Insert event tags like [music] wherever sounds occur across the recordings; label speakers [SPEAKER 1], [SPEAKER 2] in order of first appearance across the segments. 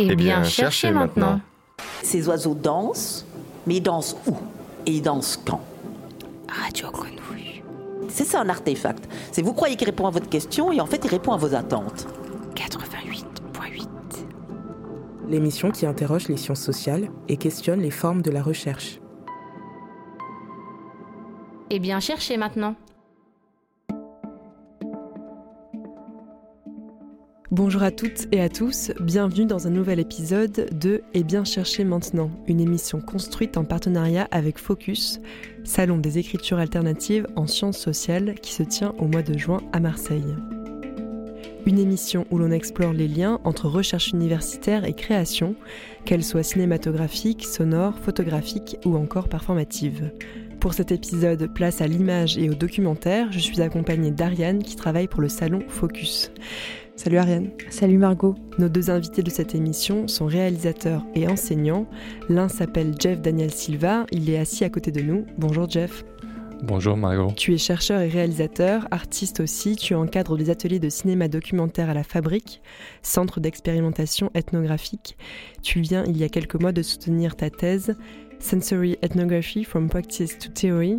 [SPEAKER 1] Eh bien, cherchez maintenant.
[SPEAKER 2] Ces oiseaux dansent, mais ils dansent où? Et ils dansent quand?
[SPEAKER 1] Radio Grenouille.
[SPEAKER 2] C'est ça un artefact. C'est vous croyez qu'il répond à votre question et en fait il répond à vos attentes.
[SPEAKER 1] 88.8.
[SPEAKER 3] L'émission qui interroge les sciences sociales et questionne les formes de la recherche.
[SPEAKER 1] Eh bien, cherchez maintenant.
[SPEAKER 3] Bonjour à toutes et à tous, bienvenue dans un nouvel épisode de Et bien chercher maintenant, une émission construite en partenariat avec Focus, salon des écritures alternatives en sciences sociales qui se tient au mois de juin à Marseille. Une émission où l'on explore les liens entre recherche universitaire et création, qu'elle soit cinématographique, sonore, photographique ou encore performative. Pour cet épisode, place à l'image et au documentaire, je suis accompagnée d'Ariane qui travaille pour le salon Focus. Salut Ariane.
[SPEAKER 4] Salut Margot.
[SPEAKER 3] Nos deux invités de cette émission sont réalisateurs et enseignants. L'un s'appelle Jeff Daniel Silva, il est assis à côté de nous. Bonjour Jeff.
[SPEAKER 5] Bonjour Margot.
[SPEAKER 3] Tu es chercheur et réalisateur, artiste aussi, tu encadres des ateliers de cinéma documentaire à la Fabrique, centre d'expérimentation ethnographique. Tu viens il y a quelques mois de soutenir ta thèse Sensory Ethnography from Practice to Theory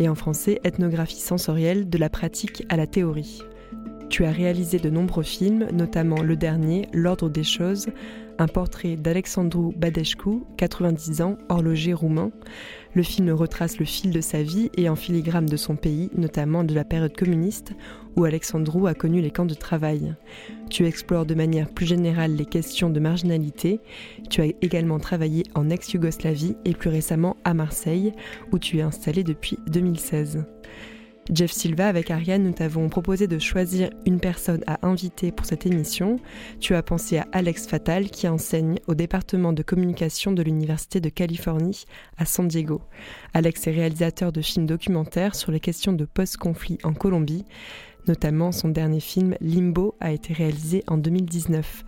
[SPEAKER 3] et en français Ethnographie sensorielle de la pratique à la théorie. Tu as réalisé de nombreux films, notamment le dernier, L'Ordre des choses, un portrait d'Alexandru Badescu, 90 ans, horloger roumain. Le film retrace le fil de sa vie et en filigrane de son pays, notamment de la période communiste, où Alexandru a connu les camps de travail. Tu explores de manière plus générale les questions de marginalité. Tu as également travaillé en ex-Yougoslavie et plus récemment à Marseille, où tu es installé depuis 2016. Jeff Silva, avec Ariane, nous t'avons proposé de choisir une personne à inviter pour cette émission. Tu as pensé à Alex Fatal, qui enseigne au département de communication de l'Université de Californie à San Diego. Alex est réalisateur de films documentaires sur les questions de post-conflit en Colombie. Notamment, son dernier film Limbo a été réalisé en 2019.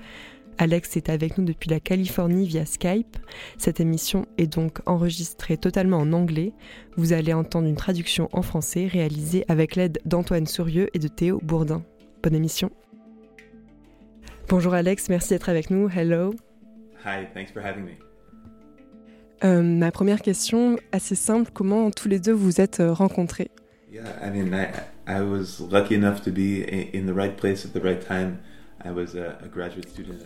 [SPEAKER 3] Alex est avec nous depuis la Californie via Skype. Cette émission est donc enregistrée totalement en anglais. Vous allez entendre une traduction en français réalisée avec l'aide d'Antoine Sourieux et de Théo Bourdin. Bonne émission. Bonjour Alex, merci d'être avec nous. Hello.
[SPEAKER 6] Hi, thanks for having me.
[SPEAKER 3] Euh, ma première question, assez simple, comment tous les deux vous êtes euh, rencontrés?
[SPEAKER 6] Yeah, I mean, I, I was lucky enough to be in the right place at the right time.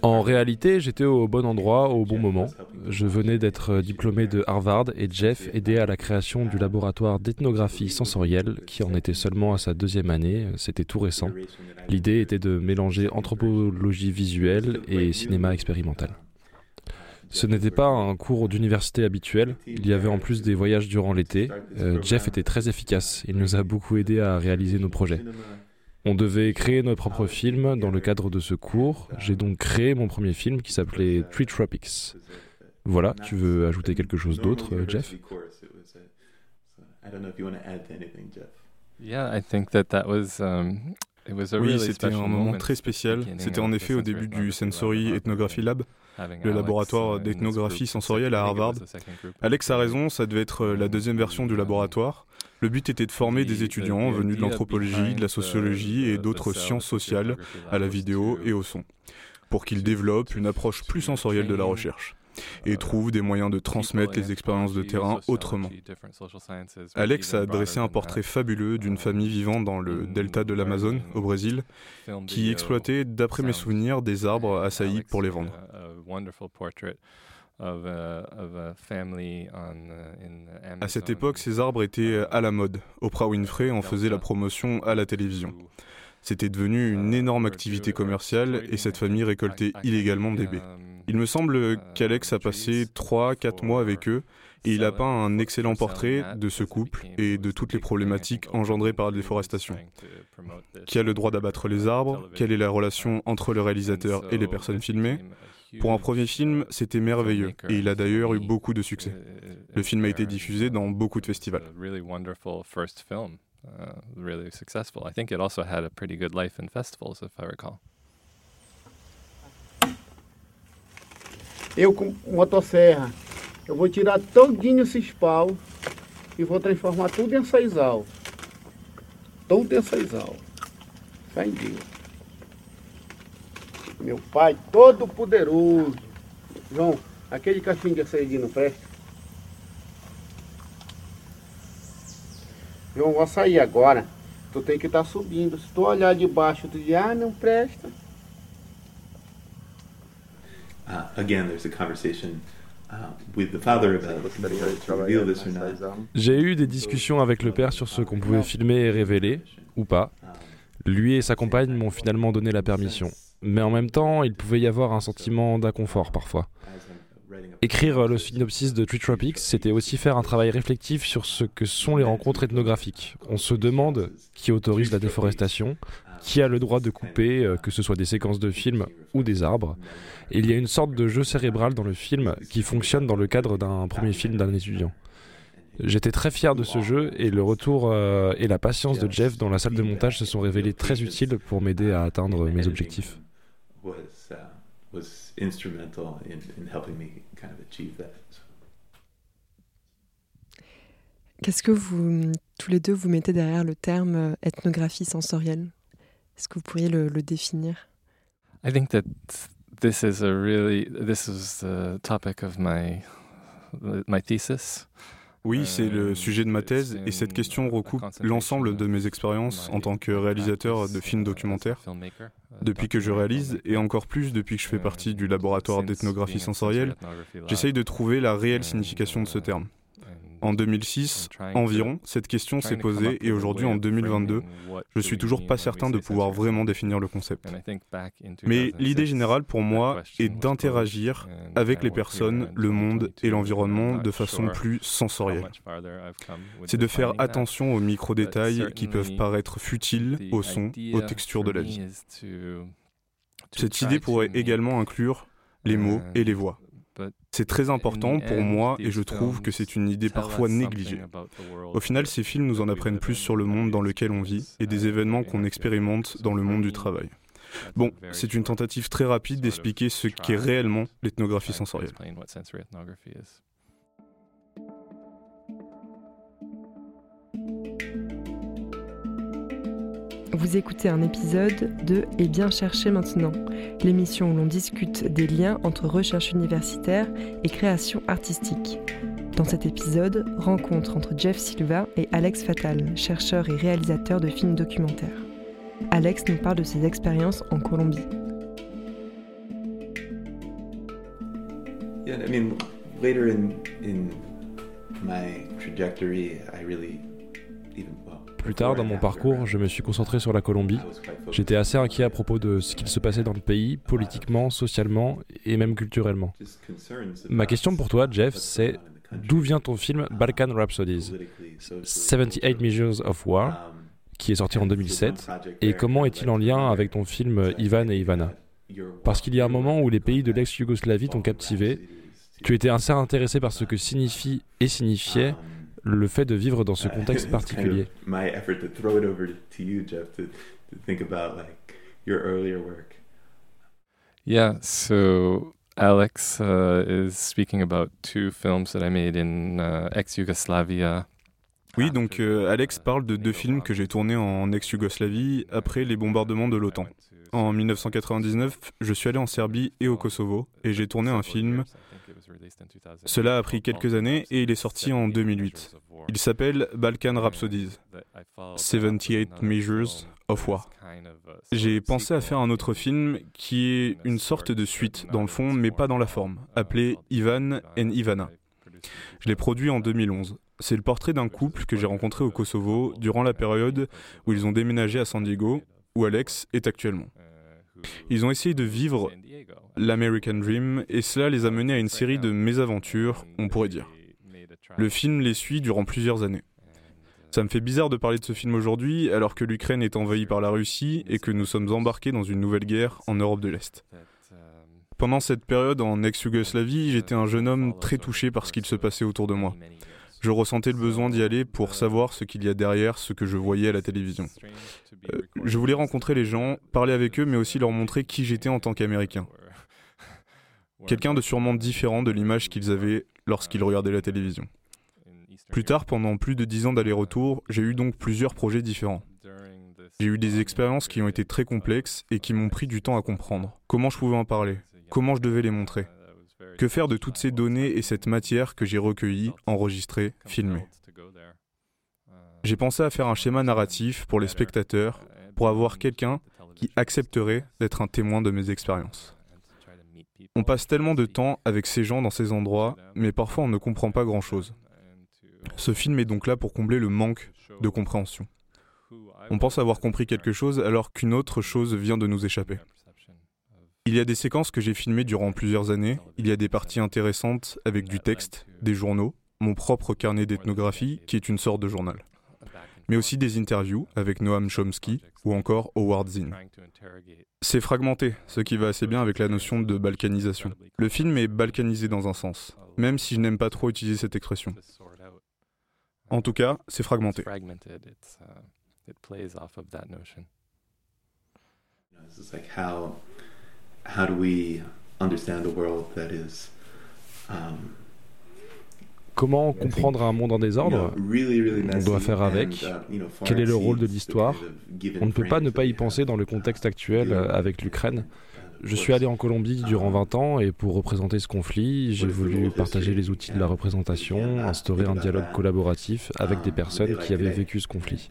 [SPEAKER 5] En réalité, j'étais au bon endroit au bon moment. Je venais d'être diplômé de Harvard et Jeff aidait à la création du laboratoire d'ethnographie sensorielle qui en était seulement à sa deuxième année. C'était tout récent. L'idée était de mélanger anthropologie visuelle et cinéma expérimental. Ce n'était pas un cours d'université habituel. Il y avait en plus des voyages durant l'été. Euh, Jeff était très efficace. Il nous a beaucoup aidé à réaliser nos projets. On devait créer notre propre film dans le cadre de ce cours. J'ai donc créé mon premier film qui s'appelait Tree Tropics. Voilà, tu veux ajouter quelque chose d'autre, Jeff?
[SPEAKER 7] Oui, c'était un moment très spécial. C'était en effet au début du Sensory Ethnography Lab, le laboratoire d'ethnographie sensorielle à Harvard. Alex a raison, ça devait être la deuxième version du laboratoire. Le but était de former des étudiants venus de l'anthropologie, de la sociologie et d'autres sciences sociales à la vidéo et au son, pour qu'ils développent une approche plus sensorielle de la recherche et trouvent des moyens de transmettre les expériences de terrain autrement. Alex a dressé un portrait fabuleux d'une famille vivant dans le delta de l'Amazone, au Brésil, qui exploitait, d'après mes souvenirs, des arbres assaillis pour les vendre. À cette époque, ces arbres étaient à la mode. Oprah Winfrey en faisait la promotion à la télévision. C'était devenu une énorme activité commerciale et cette famille récoltait illégalement des baies. Il me semble qu'Alex a passé 3-4 mois avec eux et il a peint un excellent portrait de ce couple et de toutes les problématiques engendrées par la déforestation. Qui a le droit d'abattre les arbres? Quelle est la relation entre le réalisateur et les personnes filmées? Pour un premier film, c'était merveilleux et il a d'ailleurs eu beaucoup de succès. Le film a été diffusé dans beaucoup de festivals.
[SPEAKER 8] Eu com motosserra, eu vou tirar todinho esses pau e vou transformar tudo em saizal. Tudo em saizal. Fé em Deus. Meu Pai Todo-Poderoso, João, aquele caixinho de açaí não presta? João, vou sair agora. Tu tem que estar tá subindo. Se tu olhar de baixo, tu diz, ah, não presta.
[SPEAKER 6] Uh, again, there's a conversation
[SPEAKER 5] J'ai eu des discussions avec le père sur ce qu'on pouvait filmer et révéler, ou pas. Lui et sa compagne m'ont finalement donné la permission. Mais en même temps, il pouvait y avoir un sentiment d'inconfort parfois. Écrire le synopsis de Tree Tropics, c'était aussi faire un travail réflectif sur ce que sont les rencontres ethnographiques. On se demande qui autorise la déforestation, qui a le droit de couper, euh, que ce soit des séquences de films ou des arbres. Il y a une sorte de jeu cérébral dans le film qui fonctionne dans le cadre d'un premier film d'un étudiant. J'étais très fier de ce jeu et le retour euh, et la patience de Jeff dans la salle de montage se sont révélés très utiles pour m'aider à atteindre mes objectifs.
[SPEAKER 3] Qu'est-ce que vous, tous les deux, vous mettez derrière le terme euh, ethnographie sensorielle? Est-ce que vous pourriez le, le définir?
[SPEAKER 4] I think that this is a really this is the topic of my my thesis.
[SPEAKER 7] Oui, c'est le sujet de ma thèse et cette question recoupe l'ensemble de mes expériences en tant que réalisateur de films documentaires. Depuis que je réalise, et encore plus depuis que je fais partie du laboratoire d'ethnographie sensorielle, j'essaye de trouver la réelle signification de ce terme. En 2006, environ, cette question s'est posée et aujourd'hui, en 2022, je suis toujours pas certain de pouvoir vraiment définir le concept. Mais l'idée générale pour moi est d'interagir avec les personnes, le monde et l'environnement de façon plus sensorielle. C'est de faire attention aux micro-détails qui peuvent paraître futiles aux sons, aux textures de la vie. Cette idée pourrait également inclure les mots et les voix. C'est très important pour moi et je trouve que c'est une idée parfois négligée. Au final, ces films nous en apprennent plus sur le monde dans lequel on vit et des événements qu'on expérimente dans le monde du travail. Bon, c'est une tentative très rapide d'expliquer ce qu'est réellement l'ethnographie sensorielle.
[SPEAKER 3] Vous écoutez un épisode de Et bien chercher maintenant, l'émission où l'on discute des liens entre recherche universitaire et création artistique. Dans cet épisode, rencontre entre Jeff Silva et Alex Fatal, chercheur et réalisateur de films documentaires. Alex nous parle de ses expériences en Colombie.
[SPEAKER 6] Yeah, I mean, later in, in my trajectory, I really even
[SPEAKER 5] plus tard dans mon parcours, je me suis concentré sur la Colombie. J'étais assez inquiet à propos de ce qu'il se passait dans le pays, politiquement, socialement et même culturellement. Ma question pour toi, Jeff, c'est d'où vient ton film Balkan Rhapsodies? 78 Measures of War, qui est sorti en 2007, et comment est-il en lien avec ton film Ivan et Ivana? Parce qu'il y a un moment où les pays de l'ex-Yougoslavie t'ont captivé, tu étais assez intéressé par ce que signifie et signifiait le fait de vivre dans ce contexte [laughs] particulier.
[SPEAKER 6] my effort to throw it over to you, Jeff, to, to think about like your earlier work.
[SPEAKER 4] Yeah, so Alex uh, is speaking about two films that I made in uh, ex-Yugoslavia.
[SPEAKER 7] Oui, donc euh, Alex parle de deux films que j'ai tournés en ex-Yougoslavie après les bombardements de l'OTAN. En 1999, je suis allé en Serbie et au Kosovo et j'ai tourné un film cela a pris quelques années et il est sorti en 2008. Il s'appelle Balkan Rhapsodies, 78 Measures of War. J'ai pensé à faire un autre film qui est une sorte de suite dans le fond, mais pas dans la forme, appelé Ivan and Ivana. Je l'ai produit en 2011. C'est le portrait d'un couple que j'ai rencontré au Kosovo durant la période où ils ont déménagé à San Diego, où Alex est actuellement. Ils ont essayé de vivre l'American Dream et cela les a menés à une série de mésaventures, on pourrait dire. Le film les suit durant plusieurs années. Ça me fait bizarre de parler de ce film aujourd'hui alors que l'Ukraine est envahie par la Russie et que nous sommes embarqués dans une nouvelle guerre en Europe de l'Est. Pendant cette période en ex-Yougoslavie, j'étais un jeune homme très touché par ce qu'il se passait autour de moi. Je ressentais le besoin d'y aller pour savoir ce qu'il y a derrière ce que je voyais à la télévision. Euh, je voulais rencontrer les gens, parler avec eux, mais aussi leur montrer qui j'étais en tant qu'Américain. [laughs] Quelqu'un de sûrement différent de l'image qu'ils avaient lorsqu'ils regardaient la télévision. Plus tard, pendant plus de dix ans d'aller-retour, j'ai eu donc plusieurs projets différents. J'ai eu des expériences qui ont été très complexes et qui m'ont pris du temps à comprendre. Comment je pouvais en parler? Comment je devais les montrer? Que faire de toutes ces données et cette matière que j'ai recueillie, enregistrée, filmée J'ai pensé à faire un schéma narratif pour les spectateurs, pour avoir quelqu'un qui accepterait d'être un témoin de mes expériences. On passe tellement de temps avec ces gens dans ces endroits, mais parfois on ne comprend pas grand-chose. Ce film est donc là pour combler le manque de compréhension. On pense avoir compris quelque chose alors qu'une autre chose vient de nous échapper. Il y a des séquences que j'ai filmées durant plusieurs années, il y a des parties intéressantes avec du texte, des journaux, mon propre carnet d'ethnographie qui est une sorte de journal mais aussi des interviews avec Noam Chomsky ou encore Howard Zinn. C'est fragmenté, ce qui va assez bien avec la notion de balkanisation. Le film est balkanisé dans un sens, même si je n'aime pas trop utiliser cette expression. En tout cas, c'est fragmenté.
[SPEAKER 6] How do we understand a world that is um,
[SPEAKER 5] Comment comprendre un monde en désordre? On doit faire avec. Uh, Quel est le rôle de l'histoire? On ne peut pas ne pas y penser dans le contexte actuel euh, avec l'Ukraine. Je suis allé en Colombie durant 20 ans et pour représenter ce conflit, j'ai voulu partager les outils de la représentation, instaurer un dialogue collaboratif avec des personnes qui avaient vécu ce conflit.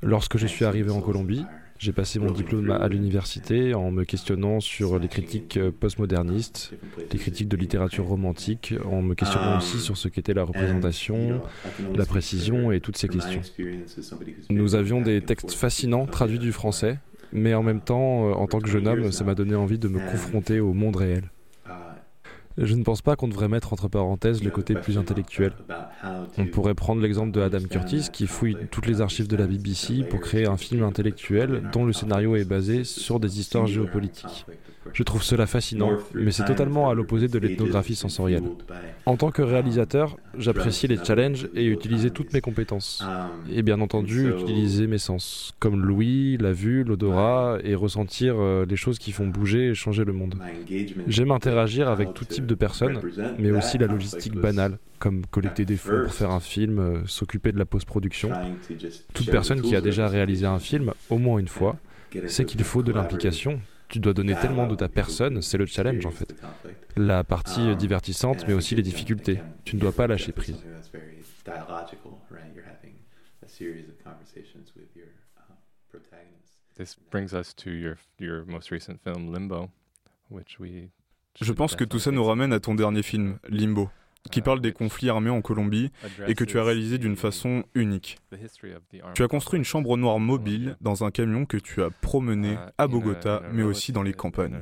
[SPEAKER 5] Lorsque je suis arrivé en Colombie, j'ai passé mon diplôme à l'université en me questionnant sur les critiques euh, postmodernistes, les critiques de littérature romantique, en me questionnant aussi sur ce qu'était la représentation, la précision et toutes ces questions. Nous avions des textes fascinants traduits du français, mais en même temps, euh, en tant que jeune homme, ça m'a donné envie de me confronter au monde réel. Je ne pense pas qu'on devrait mettre entre parenthèses le côté plus intellectuel. On pourrait prendre l'exemple de Adam Curtis qui fouille toutes les archives de la BBC pour créer un film intellectuel dont le scénario est basé sur des histoires géopolitiques. Je trouve cela fascinant, mais c'est totalement à l'opposé de l'ethnographie sensorielle. En tant que réalisateur, j'apprécie les challenges et utiliser toutes mes compétences. Et bien entendu, utiliser mes sens, comme l'ouïe, la vue, l'odorat, et ressentir euh, les choses qui font bouger et changer le monde. J'aime interagir avec tout type de personnes, mais aussi la logistique banale, comme collecter des fonds pour faire un film, euh, s'occuper de la post-production. Toute personne qui a déjà réalisé un film, au moins une fois, sait qu'il faut de l'implication tu dois donner tellement de ta personne, c'est le challenge en fait. La partie divertissante, mais aussi les difficultés. Tu ne dois pas lâcher prise.
[SPEAKER 7] Je pense que tout ça nous ramène à ton dernier film, Limbo qui parle des conflits armés en Colombie et que tu as réalisé d'une façon unique. Tu as construit une chambre noire mobile dans un camion que tu as promené à Bogota, mais aussi dans les campagnes.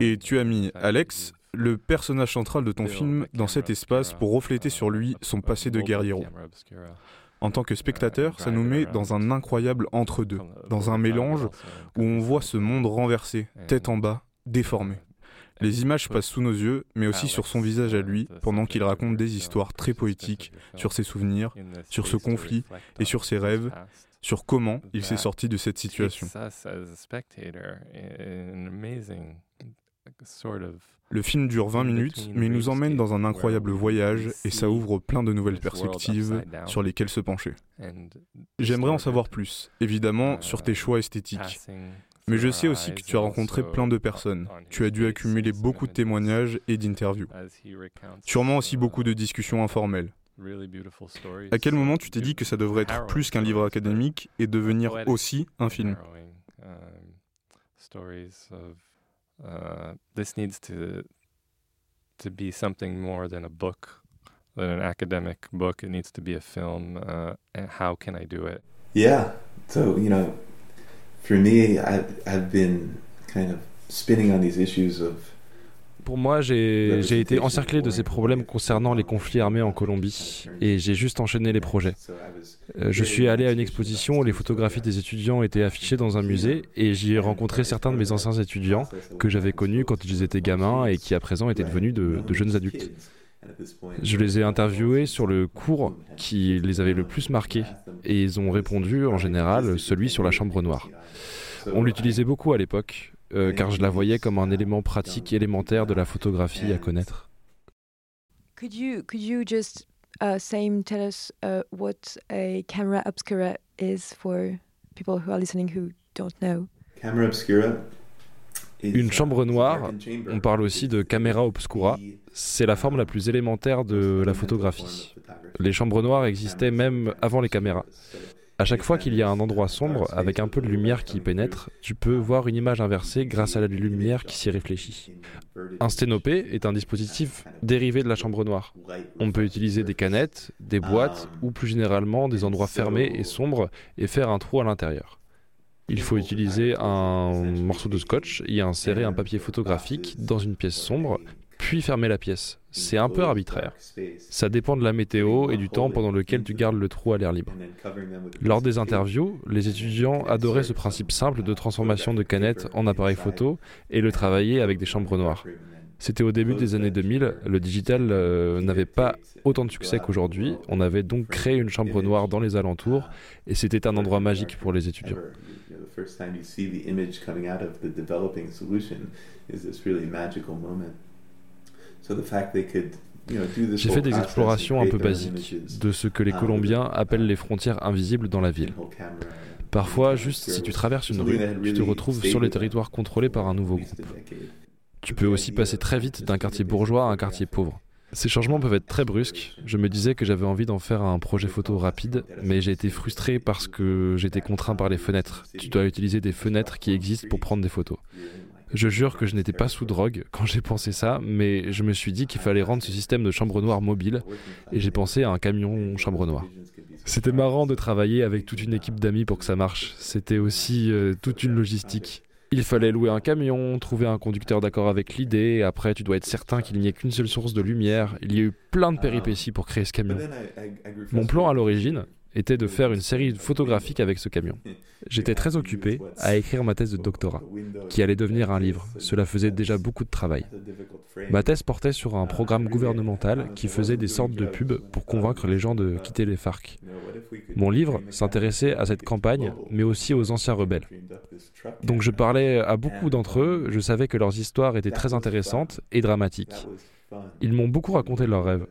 [SPEAKER 7] Et tu as mis Alex, le personnage central de ton film, dans cet espace pour refléter sur lui son passé de guerriero. En tant que spectateur, ça nous met dans un incroyable entre-deux, dans un mélange où on voit ce monde renversé, tête en bas, déformé. Les images passent sous nos yeux, mais aussi sur son visage à lui, pendant qu'il raconte des histoires très poétiques sur ses souvenirs, sur ce conflit et sur ses rêves, sur comment il s'est sorti de cette situation. Le film dure 20 minutes, mais il nous emmène dans un incroyable voyage et ça ouvre plein de nouvelles perspectives sur lesquelles se pencher. J'aimerais en savoir plus, évidemment, sur tes choix esthétiques, mais je sais aussi que tu as rencontré plein de personnes. Tu as dû accumuler beaucoup de témoignages et d'interviews. Sûrement aussi beaucoup de discussions informelles. À quel moment tu t'es dit que ça devrait être plus qu'un livre académique et devenir aussi un film? This needs to to be something more than a book, than an academic book. It needs to be a film. Uh, and how can I do it? Yeah. So you know, pour moi, j'ai été encerclé de ces problèmes concernant les conflits armés en Colombie et j'ai juste enchaîné les projets. Euh, je suis allé à une exposition où les photographies des étudiants étaient affichées dans un musée et j'y ai rencontré certains de mes anciens étudiants que j'avais connus quand ils étaient gamins et qui à présent étaient devenus de jeunes adultes. Je les ai interviewés sur le cours qui les avait le plus marqués et ils ont répondu en général celui sur la chambre noire. On l'utilisait beaucoup à l'époque euh, car je la voyais comme un élément pratique élémentaire de la photographie à connaître.
[SPEAKER 9] Could you could you just uh, same tell us uh, what a camera obscura is for people who are listening who don't know?
[SPEAKER 6] Camera obscura
[SPEAKER 5] Une chambre noire, on parle aussi de camera obscura, c'est la forme la plus élémentaire de la photographie. Les chambres noires existaient même avant les caméras. À chaque fois qu'il y a un endroit sombre avec un peu de lumière qui pénètre, tu peux voir une image inversée grâce à la lumière qui s'y réfléchit. Un sténopé est un dispositif dérivé de la chambre noire. On peut utiliser des canettes, des boîtes ou plus généralement des endroits fermés et sombres et faire un trou à l'intérieur. Il faut utiliser un morceau de scotch et insérer un papier photographique dans une pièce sombre puis fermer la pièce. C'est un peu arbitraire. Ça dépend de la météo et du temps pendant lequel tu gardes le trou à l'air libre. Lors des interviews, les étudiants adoraient ce principe simple. de transformation de canettes en appareil photo et le travailler avec des chambres noires. C'était au début des années 2000, le digital euh, n'avait pas autant de succès qu'aujourd'hui, on avait donc créé une chambre noire dans les alentours et c'était un endroit magique pour les étudiants. J'ai fait des explorations un peu basiques de ce que les um, Colombiens appellent les frontières invisibles dans la ville. Parfois, juste si tu traverses une rue, tu te retrouves sur les territoires contrôlés par un nouveau groupe. Tu peux aussi passer très vite d'un quartier bourgeois à un quartier pauvre. Ces changements peuvent être très brusques. Je me disais que j'avais envie d'en faire un projet photo rapide, mais j'ai été frustré parce que j'étais contraint par les fenêtres. Tu dois utiliser des fenêtres qui existent pour prendre des photos. Je jure que je n'étais pas sous drogue quand j'ai pensé ça, mais je me suis dit qu'il fallait rendre ce système de chambre noire mobile, et j'ai pensé à un camion chambre noire. C'était marrant de travailler avec toute une équipe d'amis pour que ça marche. C'était aussi euh, toute une logistique. Il fallait louer un camion, trouver un conducteur d'accord avec l'idée, après tu dois être certain qu'il n'y ait qu'une seule source de lumière. Il y a eu plein de péripéties pour créer ce camion. Mon plan à l'origine, était de faire une série photographique avec ce camion. J'étais très occupé à écrire ma thèse de doctorat, qui allait devenir un livre. Cela faisait déjà beaucoup de travail. Ma thèse portait sur un programme gouvernemental qui faisait des sortes de pubs pour convaincre les gens de quitter les FARC. Mon livre s'intéressait à cette campagne, mais aussi aux anciens rebelles. Donc je parlais à beaucoup d'entre eux, je savais que leurs histoires étaient très intéressantes et dramatiques. Ils m'ont beaucoup raconté leurs rêves.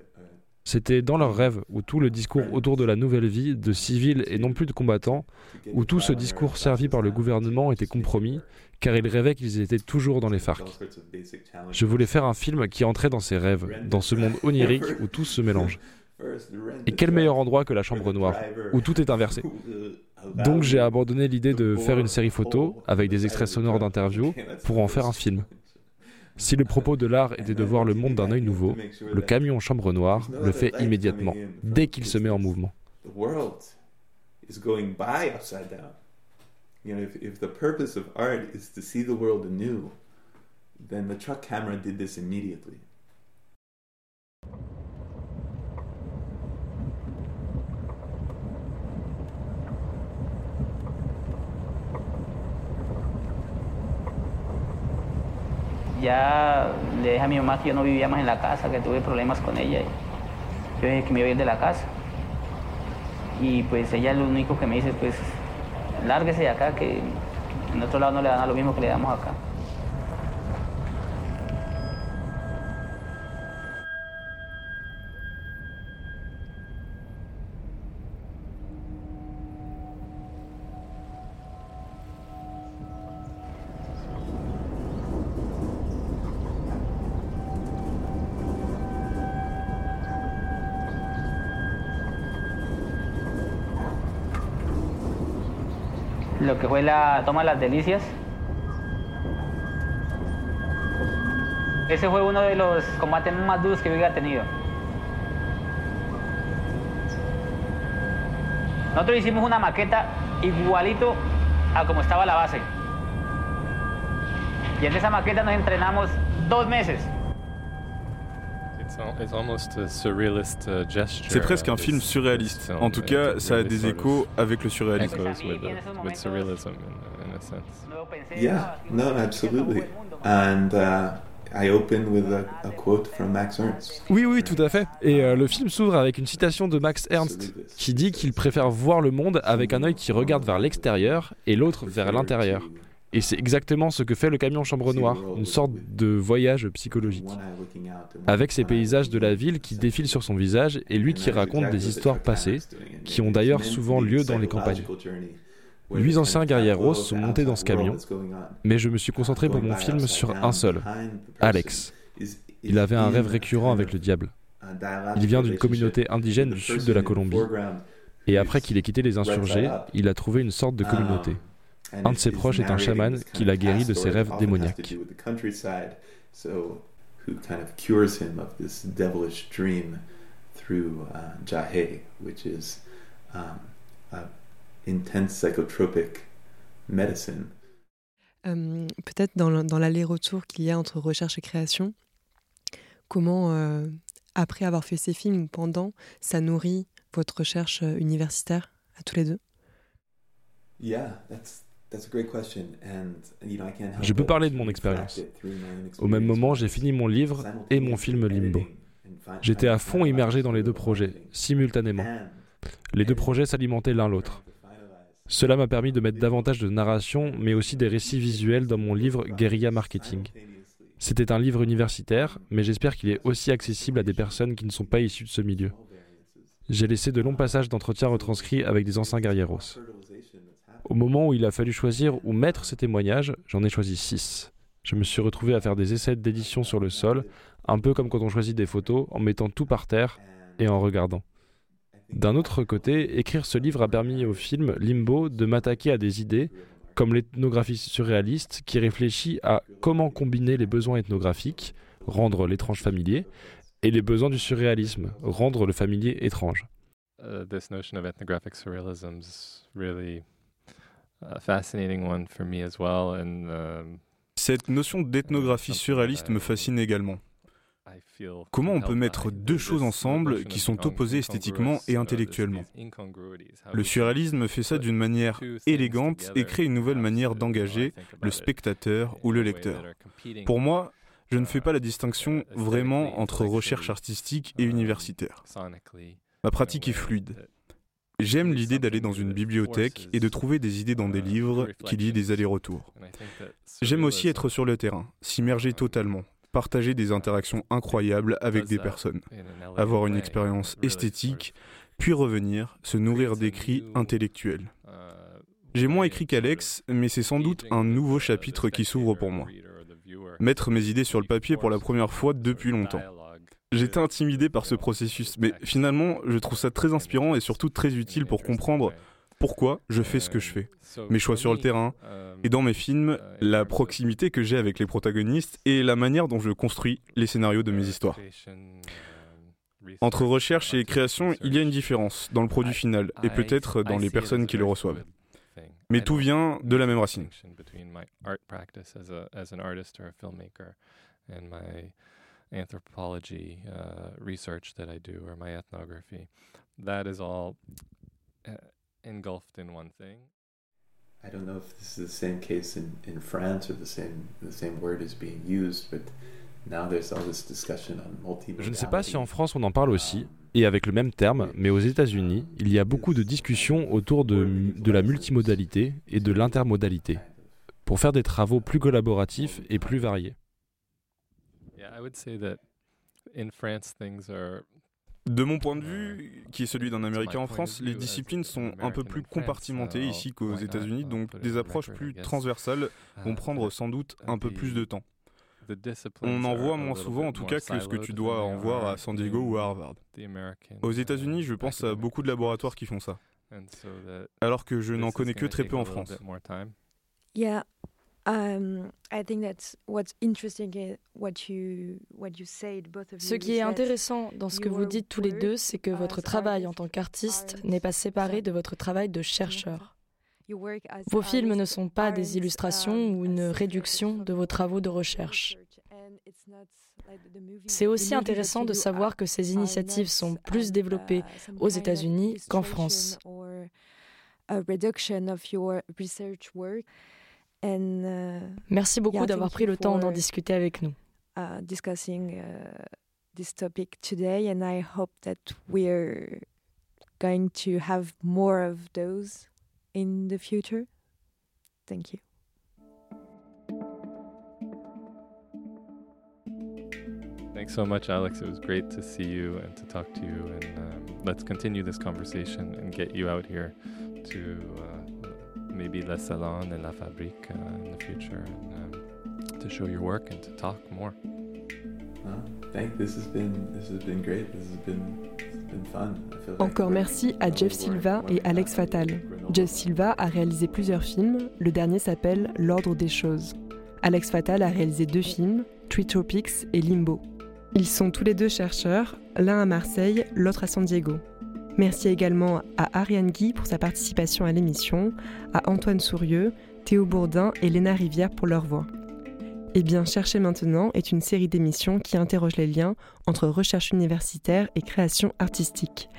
[SPEAKER 5] C'était dans leurs rêves, où tout le discours autour de la nouvelle vie, de civils et non plus de combattants, où tout ce discours servi par le gouvernement était compromis, car ils rêvaient qu'ils étaient toujours dans les FARC. Je voulais faire un film qui entrait dans ces rêves, dans ce monde onirique où tout se mélange. Et quel meilleur endroit que la chambre noire, où tout est inversé. Donc j'ai abandonné l'idée de faire une série photo, avec des extraits sonores d'interviews, pour en faire un film. Si le propos de l'art était de voir le monde d'un œil nouveau, le camion chambre noire le fait immédiatement, dès qu'il se met en mouvement.
[SPEAKER 10] Ya le dije a mi mamá que yo no vivía más en la casa, que tuve problemas con ella. Yo dije que me iba a ir de la casa. Y pues ella lo único que me dice, pues, lárguese de acá, que en otro lado no le dan a lo mismo que le damos acá. Lo que fue la toma de las delicias. Ese fue uno de los combates más duros que yo había tenido. Nosotros hicimos una maqueta igualito a como estaba la base. Y en esa maqueta nos entrenamos dos meses.
[SPEAKER 7] Uh, C'est presque un film surréaliste. En tout cas, ça a des échos avec le surréalisme.
[SPEAKER 6] Yeah, no, absolutely. And uh, I open with a, quote from Max Ernst.
[SPEAKER 5] Oui, oui, tout à fait. Et euh, le film s'ouvre avec une citation de Max Ernst qui dit qu'il préfère voir le monde avec un œil qui regarde vers l'extérieur et l'autre vers l'intérieur. Et c'est exactement ce que fait le camion chambre noire, une sorte de voyage psychologique. Avec ces paysages de la ville qui défilent sur son visage et lui qui raconte des histoires passées, qui ont d'ailleurs souvent lieu dans les campagnes. Huit anciens guerrieros sont montés dans ce camion, mais je me suis concentré pour mon film sur un seul, Alex. Il avait un rêve récurrent avec le diable. Il vient d'une communauté indigène du sud de la Colombie, et après qu'il ait quitté les insurgés, il a trouvé une sorte de communauté. Un de ses proches est un chaman qui l'a guéri de ses rêves démoniaques.
[SPEAKER 3] intense psychotropic medicine. Euh, Peut-être dans, dans l'aller-retour qu'il y a entre recherche et création, comment, euh, après avoir fait ces films ou pendant, ça nourrit votre recherche euh, universitaire à tous les deux?
[SPEAKER 5] Yeah, that's, that's a great question. And, you know, I can't Je peux parler de mon expérience. Au même moment, j'ai fini mon livre et mon film Limbo. J'étais à fond immergé dans les deux projets, simultanément. Les deux projets s'alimentaient l'un l'autre. Cela m'a permis de mettre davantage de narration, mais aussi des récits visuels dans mon livre Guerilla Marketing. C'était un livre universitaire, mais j'espère qu'il est aussi accessible à des personnes qui ne sont pas issues de ce milieu. J'ai laissé de longs passages d'entretien retranscrits avec des anciens guerrieros. Au moment où il a fallu choisir ou mettre ces témoignages, j'en ai choisi six. Je me suis retrouvé à faire des essais d'édition sur le sol, un peu comme quand on choisit des photos, en mettant tout par terre et en regardant. D'un autre côté, écrire ce livre a permis au film Limbo de m'attaquer à des idées, comme l'ethnographie surréaliste, qui réfléchit à comment combiner les besoins ethnographiques, rendre l'étrange familier, et les besoins du surréalisme, rendre le familier étrange. Uh, this notion of ethnographic surrealism is really a fascinating one for me as well. And, um,
[SPEAKER 7] Cette notion d'ethnographie surréaliste me fascine également. Comment on peut mettre deux choses ensemble qui sont opposées esthétiquement et intellectuellement? Le surréalisme fait ça d'une manière élégante et crée une nouvelle manière d'engager le spectateur ou le lecteur. Pour moi, je ne fais pas la distinction vraiment entre recherche artistique et universitaire. Ma pratique est fluide. J'aime l'idée d'aller dans une bibliothèque et de trouver des idées dans des livres qui lient des allers-retours. J'aime aussi être sur le terrain, s'immerger totalement, partager des interactions incroyables avec des personnes, avoir une expérience esthétique, puis revenir, se nourrir d'écrits intellectuels. J'ai moins écrit qu'Alex, mais c'est sans doute un nouveau chapitre qui s'ouvre pour moi. Mettre mes idées sur le papier pour la première fois depuis longtemps. J'étais intimidé par ce processus, mais finalement, je trouve ça très inspirant et surtout très utile pour comprendre pourquoi je fais ce que je fais, mes choix sur le terrain, et dans mes films, la proximité que j'ai avec les protagonistes et la manière dont je construis les scénarios de mes histoires. Entre recherche et création, il y a une différence dans le produit final et peut-être dans les personnes qui le reçoivent. Mais tout vient de la même racine. Anthropology uh, research that I do or my ethnography. That is all uh, engulfed in one thing. I don't know if this is the same case in, in France or the same, the same word is being used, but now there's all this discussion on Je ne sais pas si en France on en parle aussi, et avec le même terme, mais aux États-Unis, il y a beaucoup de discussions autour de, de la multimodalité et de l'intermodalité, pour faire des travaux plus collaboratifs et plus variés. Yeah, I would say that in France things are de mon point de vue, qui est celui d'un Américain en France, les disciplines sont un peu plus compartimentées ici qu'aux États-Unis, donc des approches plus transversales vont prendre sans doute un peu plus de temps. On en voit moins souvent en tout cas que ce que tu dois en voir à San Diego ou à Harvard. Aux États-Unis, je pense à beaucoup de laboratoires qui font ça, alors que je n'en connais que très peu en France.
[SPEAKER 11] Ce qui est intéressant dans ce que vous dites tous les deux, c'est que votre travail en tant qu'artiste n'est pas séparé de votre travail de chercheur. Vos films ne sont pas des illustrations ou une réduction de vos travaux de recherche. C'est aussi intéressant de savoir que ces initiatives sont plus développées aux États-Unis qu'en France.
[SPEAKER 9] Uh,
[SPEAKER 11] Merci beaucoup d'avoir pris le temps d'en discuter avec nous.
[SPEAKER 9] Uh, discussing uh, this topic today, and I hope that we're going to have more of those in the future. Thank you.
[SPEAKER 4] Thanks so much, Alex. It was great to see you and to talk to you. And um, let's continue this conversation and get you out here to uh, maybe le salon and la fabrique uh, in the future, and, um, to show your work and to talk more.
[SPEAKER 3] Encore merci à Jeff Silva et Alex Fatal. Jeff Silva a réalisé plusieurs films, le dernier s'appelle L'ordre des choses. Alex Fatal a réalisé deux films, Tree Tropics et Limbo. Ils sont tous les deux chercheurs, l'un à Marseille, l'autre à San Diego. Merci également à Ariane Guy pour sa participation à l'émission, à Antoine Sourieux, Théo Bourdin et Léna Rivière pour leur voix. Eh bien, Cherchez maintenant est une série d'émissions qui interroge les liens entre recherche universitaire et création artistique.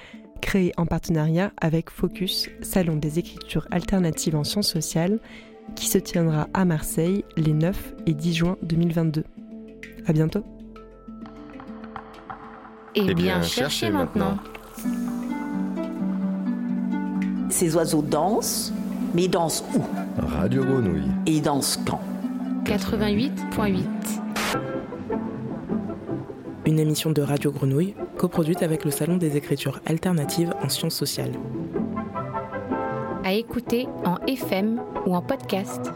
[SPEAKER 3] Créée en partenariat avec Focus, Salon des écritures alternatives en sciences sociales, qui se tiendra à Marseille les 9 et 10 juin 2022. À bientôt.
[SPEAKER 1] Eh, eh bien, cherchez maintenant.
[SPEAKER 2] Ces oiseaux dansent, mais ils dansent où?
[SPEAKER 12] Radio Grenouille.
[SPEAKER 2] Et ils dansent quand?
[SPEAKER 1] 88.8.
[SPEAKER 3] Une émission de Radio Grenouille, coproduite avec le Salon des écritures alternatives en sciences sociales.
[SPEAKER 1] À écouter en FM ou en podcast